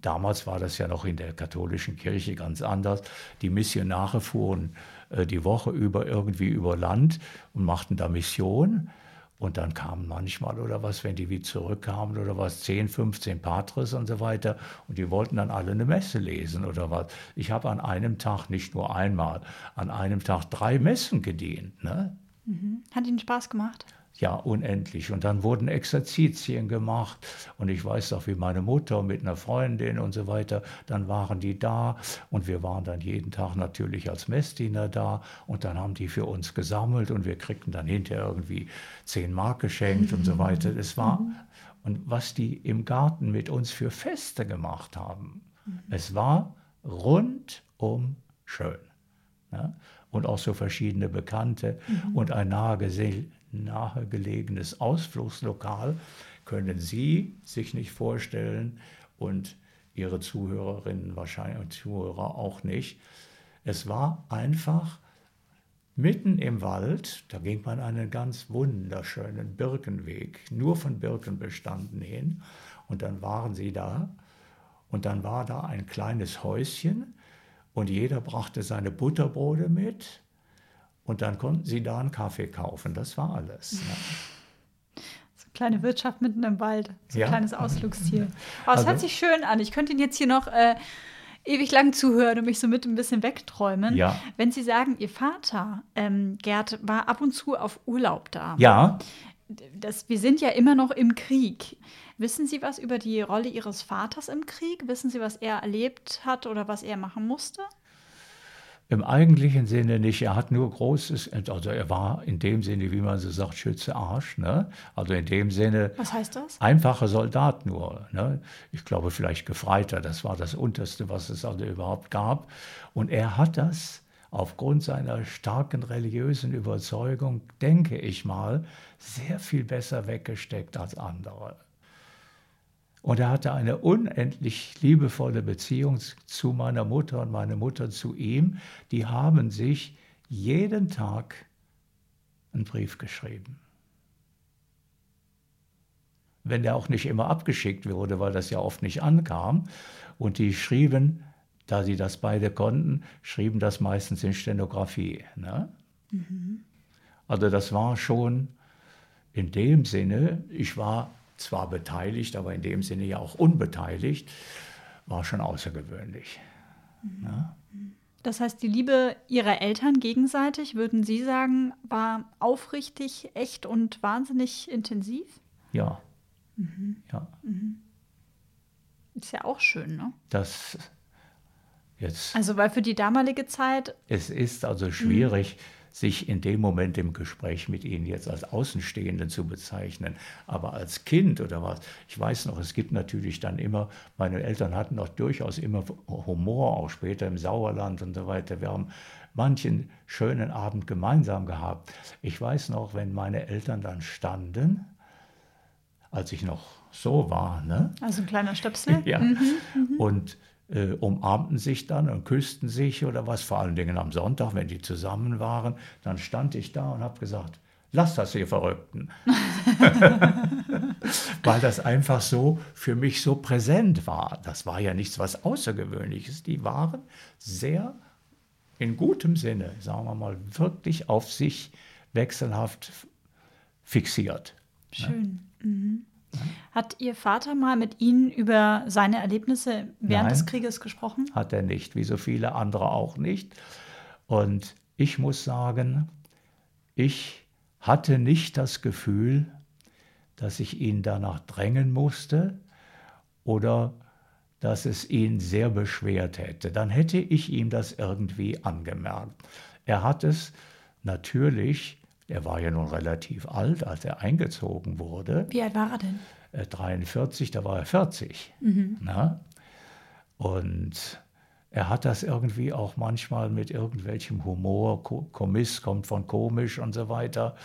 Damals war das ja noch in der katholischen Kirche ganz anders. Die Missionare fuhren äh, die Woche über irgendwie über Land und machten da Mission. Und dann kamen manchmal oder was, wenn die wieder zurückkamen oder was, 10, 15 Patres und so weiter. Und die wollten dann alle eine Messe lesen oder was. Ich habe an einem Tag, nicht nur einmal, an einem Tag drei Messen gedient. Ne?
Mhm. Hat Ihnen Spaß gemacht?
Ja unendlich. Und dann wurden Exerzitien gemacht und ich weiß noch, wie meine Mutter mit einer Freundin und so weiter, dann waren die da und wir waren dann jeden Tag natürlich als Messdiener da und dann haben die für uns gesammelt und wir kriegten dann hinterher irgendwie zehn Mark geschenkt und so weiter. Es war, und was die im Garten mit uns für Feste gemacht haben, es war rundum schön. Ja? Und auch so verschiedene Bekannte mhm. und ein nahegelegene nahegelegenes Ausflugslokal können Sie sich nicht vorstellen und Ihre Zuhörerinnen wahrscheinlich und Zuhörer auch nicht. Es war einfach mitten im Wald, da ging man einen ganz wunderschönen Birkenweg, nur von Birken bestanden hin. Und dann waren sie da und dann war da ein kleines Häuschen und jeder brachte seine Butterbrote mit und dann konnten sie da einen Kaffee kaufen. Das war alles. Ne?
So eine kleine Wirtschaft mitten im Wald. So ein ja. kleines Ausflugsziel. [laughs] Aber es also, hört sich schön an. Ich könnte Ihnen jetzt hier noch äh, ewig lang zuhören und mich so mit ein bisschen wegträumen. Ja. Wenn Sie sagen, Ihr Vater, ähm, Gerd, war ab und zu auf Urlaub da.
Ja.
Das, wir sind ja immer noch im Krieg. Wissen Sie was über die Rolle Ihres Vaters im Krieg? Wissen Sie, was er erlebt hat oder was er machen musste?
Im eigentlichen Sinne nicht. Er hat nur Großes, also er war in dem Sinne, wie man so sagt, Schütze Arsch. Ne? Also in dem Sinne.
Was heißt das?
Einfacher Soldat nur. Ne? Ich glaube vielleicht Gefreiter. Das war das Unterste, was es also überhaupt gab. Und er hat das aufgrund seiner starken religiösen Überzeugung, denke ich mal, sehr viel besser weggesteckt als andere. Und er hatte eine unendlich liebevolle Beziehung zu meiner Mutter und meine Mutter zu ihm. Die haben sich jeden Tag einen Brief geschrieben. Wenn der auch nicht immer abgeschickt wurde, weil das ja oft nicht ankam. Und die schrieben, da sie das beide konnten, schrieben das meistens in Stenografie. Ne? Mhm. Also das war schon in dem Sinne, ich war zwar beteiligt, aber in dem Sinne ja auch unbeteiligt, war schon außergewöhnlich.
Mhm. Ja. Das heißt, die Liebe ihrer Eltern gegenseitig, würden Sie sagen, war aufrichtig, echt und wahnsinnig intensiv?
Ja. Mhm. ja. Mhm.
Ist ja auch schön, ne?
Das jetzt.
Also, weil für die damalige Zeit.
Es ist also schwierig, sich in dem Moment im Gespräch mit Ihnen jetzt als Außenstehenden zu bezeichnen, aber als Kind oder was. Ich weiß noch, es gibt natürlich dann immer, meine Eltern hatten noch durchaus immer Humor, auch später im Sauerland und so weiter. Wir haben manchen schönen Abend gemeinsam gehabt. Ich weiß noch, wenn meine Eltern dann standen, als ich noch so war. Ne?
Also ein kleiner Stöpsel. [laughs]
ja. Mhm, mhm, und äh, umarmten sich dann und küssten sich oder was, vor allen Dingen am Sonntag, wenn die zusammen waren. Dann stand ich da und habe gesagt, lass das ihr Verrückten. [laughs] Weil das einfach so für mich so präsent war. Das war ja nichts was Außergewöhnliches. Die waren sehr in gutem Sinne, sagen wir mal, wirklich auf sich wechselhaft fixiert.
Schön. Ne? Mhm. Hat Ihr Vater mal mit Ihnen über seine Erlebnisse während Nein, des Krieges gesprochen?
Hat er nicht, wie so viele andere auch nicht. Und ich muss sagen, ich hatte nicht das Gefühl, dass ich ihn danach drängen musste oder dass es ihn sehr beschwert hätte. Dann hätte ich ihm das irgendwie angemerkt. Er hat es natürlich, er war ja nun relativ alt, als er eingezogen wurde.
Wie alt war er denn?
43, äh, da war er 40. Mhm. Na? Und er hat das irgendwie auch manchmal mit irgendwelchem Humor, Kommiss kommt von komisch und so weiter.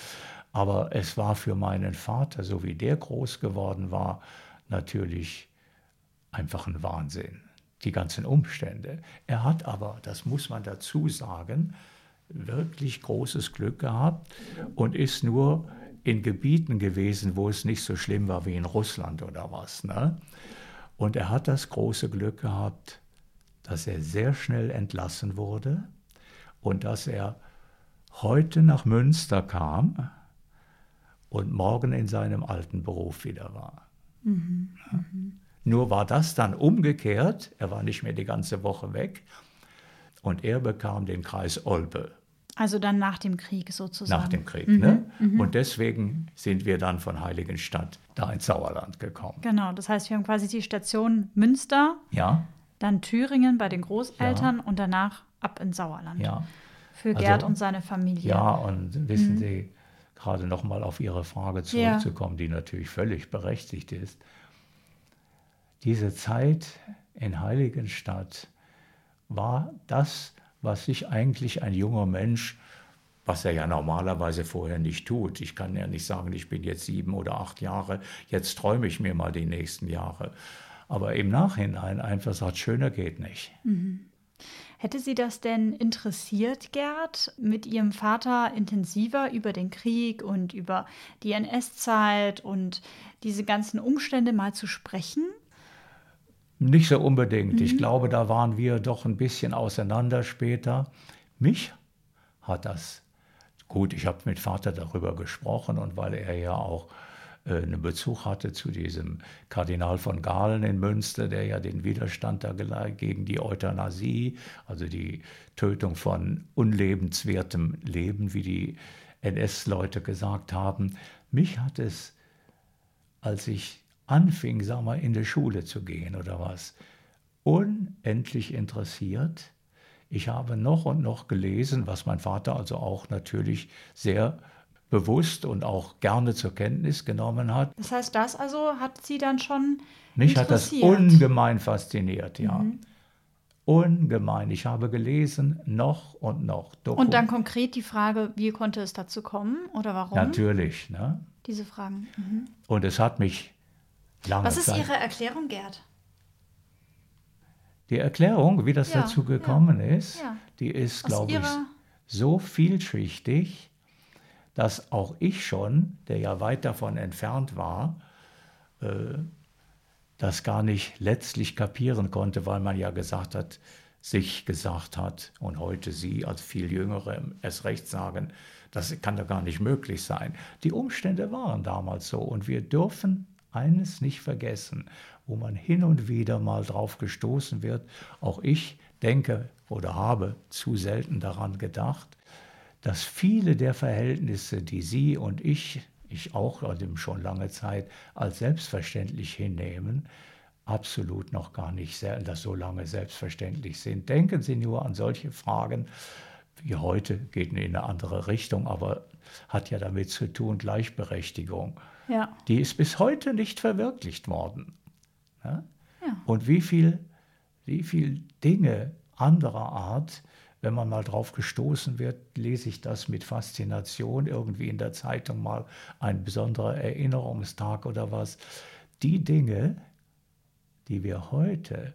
Aber es war für meinen Vater, so wie der groß geworden war, natürlich einfach ein Wahnsinn. Die ganzen Umstände. Er hat aber, das muss man dazu sagen, wirklich großes Glück gehabt und ist nur in Gebieten gewesen, wo es nicht so schlimm war wie in Russland oder was. Ne? Und er hat das große Glück gehabt, dass er sehr schnell entlassen wurde und dass er heute nach Münster kam und morgen in seinem alten Beruf wieder war. Mhm. Ja? Mhm. Nur war das dann umgekehrt, er war nicht mehr die ganze Woche weg und er bekam den Kreis Olpe.
Also dann nach dem Krieg sozusagen.
Nach dem Krieg, mhm, ne? Mhm. Und deswegen sind wir dann von Heiligenstadt da ins Sauerland gekommen.
Genau, das heißt, wir haben quasi die Station Münster,
ja.
dann Thüringen bei den Großeltern ja. und danach ab ins Sauerland.
Ja.
Für Gerd also, und seine Familie.
Ja, und wissen mhm. Sie, gerade nochmal auf Ihre Frage zurückzukommen, ja. die natürlich völlig berechtigt ist. Diese Zeit in Heiligenstadt war das, was sich eigentlich ein junger Mensch, was er ja normalerweise vorher nicht tut. Ich kann ja nicht sagen, ich bin jetzt sieben oder acht Jahre, jetzt träume ich mir mal die nächsten Jahre. Aber im Nachhinein einfach sagt, schöner geht nicht.
Mhm. Hätte Sie das denn interessiert, Gerd, mit Ihrem Vater intensiver über den Krieg und über die NS-Zeit und diese ganzen Umstände mal zu sprechen?
Nicht so unbedingt. Mhm. Ich glaube, da waren wir doch ein bisschen auseinander später. Mich hat das gut. Ich habe mit Vater darüber gesprochen und weil er ja auch äh, einen Bezug hatte zu diesem Kardinal von Galen in Münster, der ja den Widerstand da gegen die Euthanasie, also die Tötung von unlebenswertem Leben, wie die NS-Leute gesagt haben. Mich hat es, als ich anfing, sag mal, in die Schule zu gehen oder was, unendlich interessiert. Ich habe noch und noch gelesen, was mein Vater also auch natürlich sehr bewusst und auch gerne zur Kenntnis genommen hat.
Das heißt, das also hat Sie dann schon
Mich hat das ungemein fasziniert, ja. Mhm. Ungemein. Ich habe gelesen, noch und noch.
Doku. Und dann konkret die Frage, wie konnte es dazu kommen oder warum?
Natürlich. Ne?
Diese Fragen. Mhm.
Und es hat mich lange
Was ist Zeit. Ihre Erklärung, Gerd?
Die Erklärung, wie das ja, dazu gekommen ja, ist, ja. die ist, glaube ich, so vielschichtig, dass auch ich schon, der ja weit davon entfernt war, äh, das gar nicht letztlich kapieren konnte, weil man ja gesagt hat, sich gesagt hat und heute Sie als viel Jüngere es recht sagen, das kann doch gar nicht möglich sein. Die Umstände waren damals so und wir dürfen eines nicht vergessen, wo man hin und wieder mal drauf gestoßen wird. Auch ich denke oder habe zu selten daran gedacht, dass viele der Verhältnisse, die Sie und ich, ich auch schon lange Zeit als selbstverständlich hinnehmen, absolut noch gar nicht das so lange selbstverständlich sind. Denken Sie nur an solche Fragen die heute geht in eine andere Richtung, aber hat ja damit zu tun, Gleichberechtigung.
Ja.
Die ist bis heute nicht verwirklicht worden. Ja?
Ja.
Und wie viel, wie viel Dinge anderer Art, wenn man mal drauf gestoßen wird, lese ich das mit Faszination, irgendwie in der Zeitung mal ein besonderer Erinnerungstag oder was. Die Dinge, die wir heute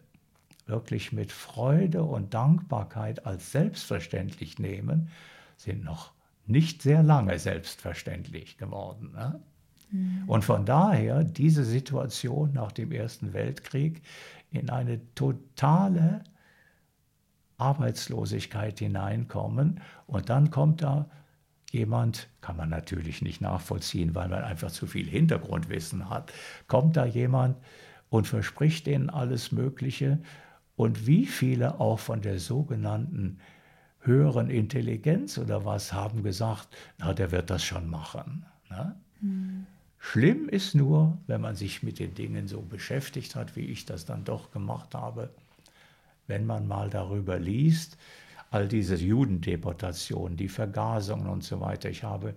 wirklich mit Freude und Dankbarkeit als selbstverständlich nehmen, sind noch nicht sehr lange selbstverständlich geworden. Ne? Und von daher diese Situation nach dem Ersten Weltkrieg in eine totale Arbeitslosigkeit hineinkommen und dann kommt da jemand, kann man natürlich nicht nachvollziehen, weil man einfach zu viel Hintergrundwissen hat, kommt da jemand und verspricht denen alles Mögliche und wie viele auch von der sogenannten höheren Intelligenz oder was haben gesagt, na, der wird das schon machen. Ne? Mhm. Schlimm ist nur, wenn man sich mit den Dingen so beschäftigt hat, wie ich das dann doch gemacht habe, wenn man mal darüber liest, all diese Judendeportationen, die Vergasungen und so weiter. Ich habe,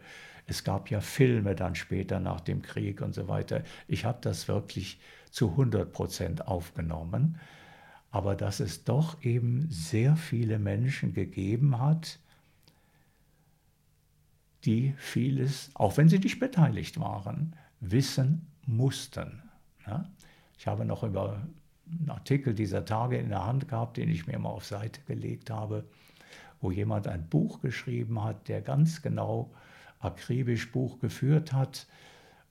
es gab ja Filme dann später nach dem Krieg und so weiter. Ich habe das wirklich zu 100 Prozent aufgenommen. Aber dass es doch eben sehr viele Menschen gegeben hat, die vieles, auch wenn sie nicht beteiligt waren, wissen mussten. Ich habe noch über einen Artikel dieser Tage in der Hand gehabt, den ich mir mal auf Seite gelegt habe, wo jemand ein Buch geschrieben hat, der ganz genau akribisch Buch geführt hat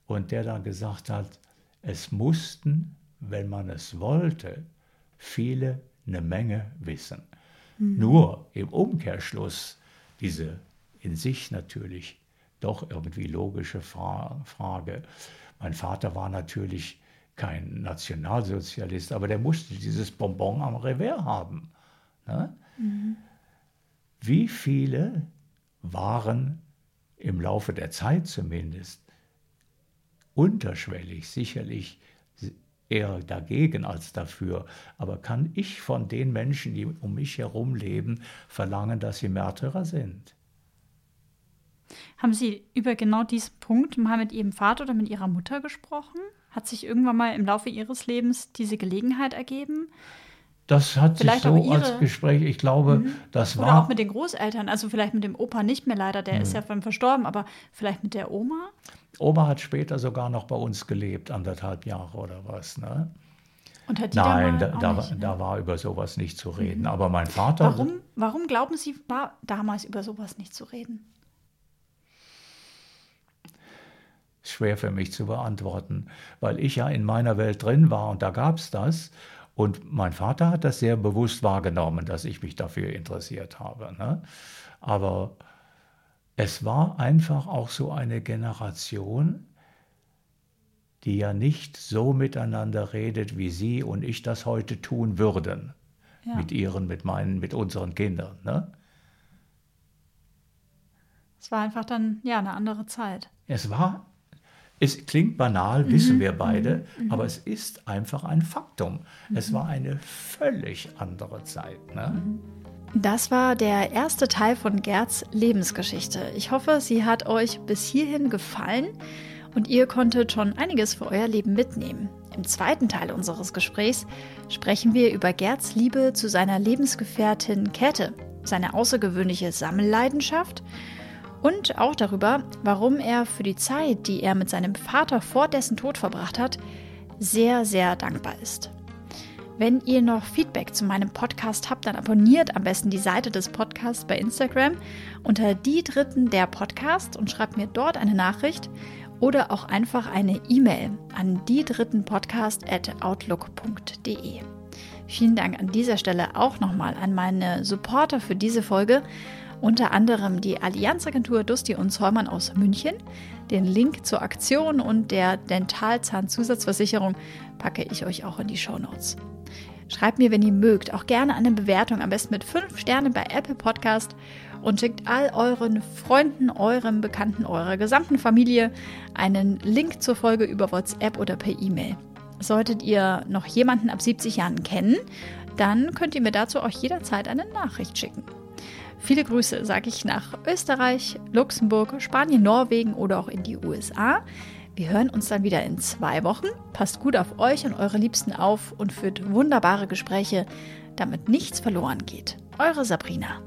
und der dann gesagt hat, es mussten, wenn man es wollte, viele eine Menge wissen. Mhm. Nur im Umkehrschluss diese in sich natürlich doch irgendwie logische Fra Frage. Mein Vater war natürlich kein Nationalsozialist, aber der musste dieses Bonbon am Revers haben. Ne? Mhm. Wie viele waren im Laufe der Zeit zumindest unterschwellig sicherlich eher dagegen als dafür. Aber kann ich von den Menschen, die um mich herum leben, verlangen, dass sie Märtyrer sind?
Haben Sie über genau diesen Punkt mal mit Ihrem Vater oder mit Ihrer Mutter gesprochen? Hat sich irgendwann mal im Laufe Ihres Lebens diese Gelegenheit ergeben?
Das hat vielleicht sich so ihre, als Gespräch, ich glaube, mhm. das
war.
Oder
auch mit den Großeltern, also vielleicht mit dem Opa nicht mehr leider, der mhm. ist ja verstorben, aber vielleicht mit der Oma?
Oma hat später sogar noch bei uns gelebt, anderthalb Jahre oder was. Ne?
Und hat die
Nein,
da,
da, nicht, ne? da, war über sowas nicht zu reden. Mhm. Aber mein Vater.
Warum, warum glauben Sie, war damals über sowas nicht zu reden?
Schwer für mich zu beantworten, weil ich ja in meiner Welt drin war und da gab es das. Und mein Vater hat das sehr bewusst wahrgenommen, dass ich mich dafür interessiert habe. Ne? Aber es war einfach auch so eine Generation, die ja nicht so miteinander redet, wie Sie und ich das heute tun würden. Ja. Mit Ihren, mit meinen, mit unseren Kindern. Ne?
Es war einfach dann, ja, eine andere Zeit.
Es war, es klingt banal, mhm. wissen wir beide, mhm. mhm. aber es ist einfach ein Faktum. Mhm. Es war eine völlig andere Zeit. Ne?
Mhm. Das war der erste Teil von Gerds Lebensgeschichte. Ich hoffe, sie hat euch bis hierhin gefallen und ihr konntet schon einiges für euer Leben mitnehmen. Im zweiten Teil unseres Gesprächs sprechen wir über Gerds Liebe zu seiner Lebensgefährtin Käthe, seine außergewöhnliche Sammelleidenschaft und auch darüber, warum er für die Zeit, die er mit seinem Vater vor dessen Tod verbracht hat, sehr, sehr dankbar ist. Wenn ihr noch Feedback zu meinem Podcast habt, dann abonniert am besten die Seite des Podcasts bei Instagram unter die Dritten der Podcast und schreibt mir dort eine Nachricht oder auch einfach eine E-Mail an die Dritten Podcast at outlook.de. Vielen Dank an dieser Stelle auch nochmal an meine Supporter für diese Folge, unter anderem die Allianzagentur Dusti und Zollmann aus München. Den Link zur Aktion und der Dentalzahnzusatzversicherung packe ich euch auch in die Show Notes. Schreibt mir, wenn ihr mögt, auch gerne eine Bewertung, am besten mit 5 Sternen bei Apple Podcast und schickt all euren Freunden, eurem Bekannten, eurer gesamten Familie einen Link zur Folge über WhatsApp oder per E-Mail. Solltet ihr noch jemanden ab 70 Jahren kennen, dann könnt ihr mir dazu auch jederzeit eine Nachricht schicken. Viele Grüße sage ich nach Österreich, Luxemburg, Spanien, Norwegen oder auch in die USA. Wir hören uns dann wieder in zwei Wochen. Passt gut auf euch und eure Liebsten auf und führt wunderbare Gespräche, damit nichts verloren geht. Eure Sabrina.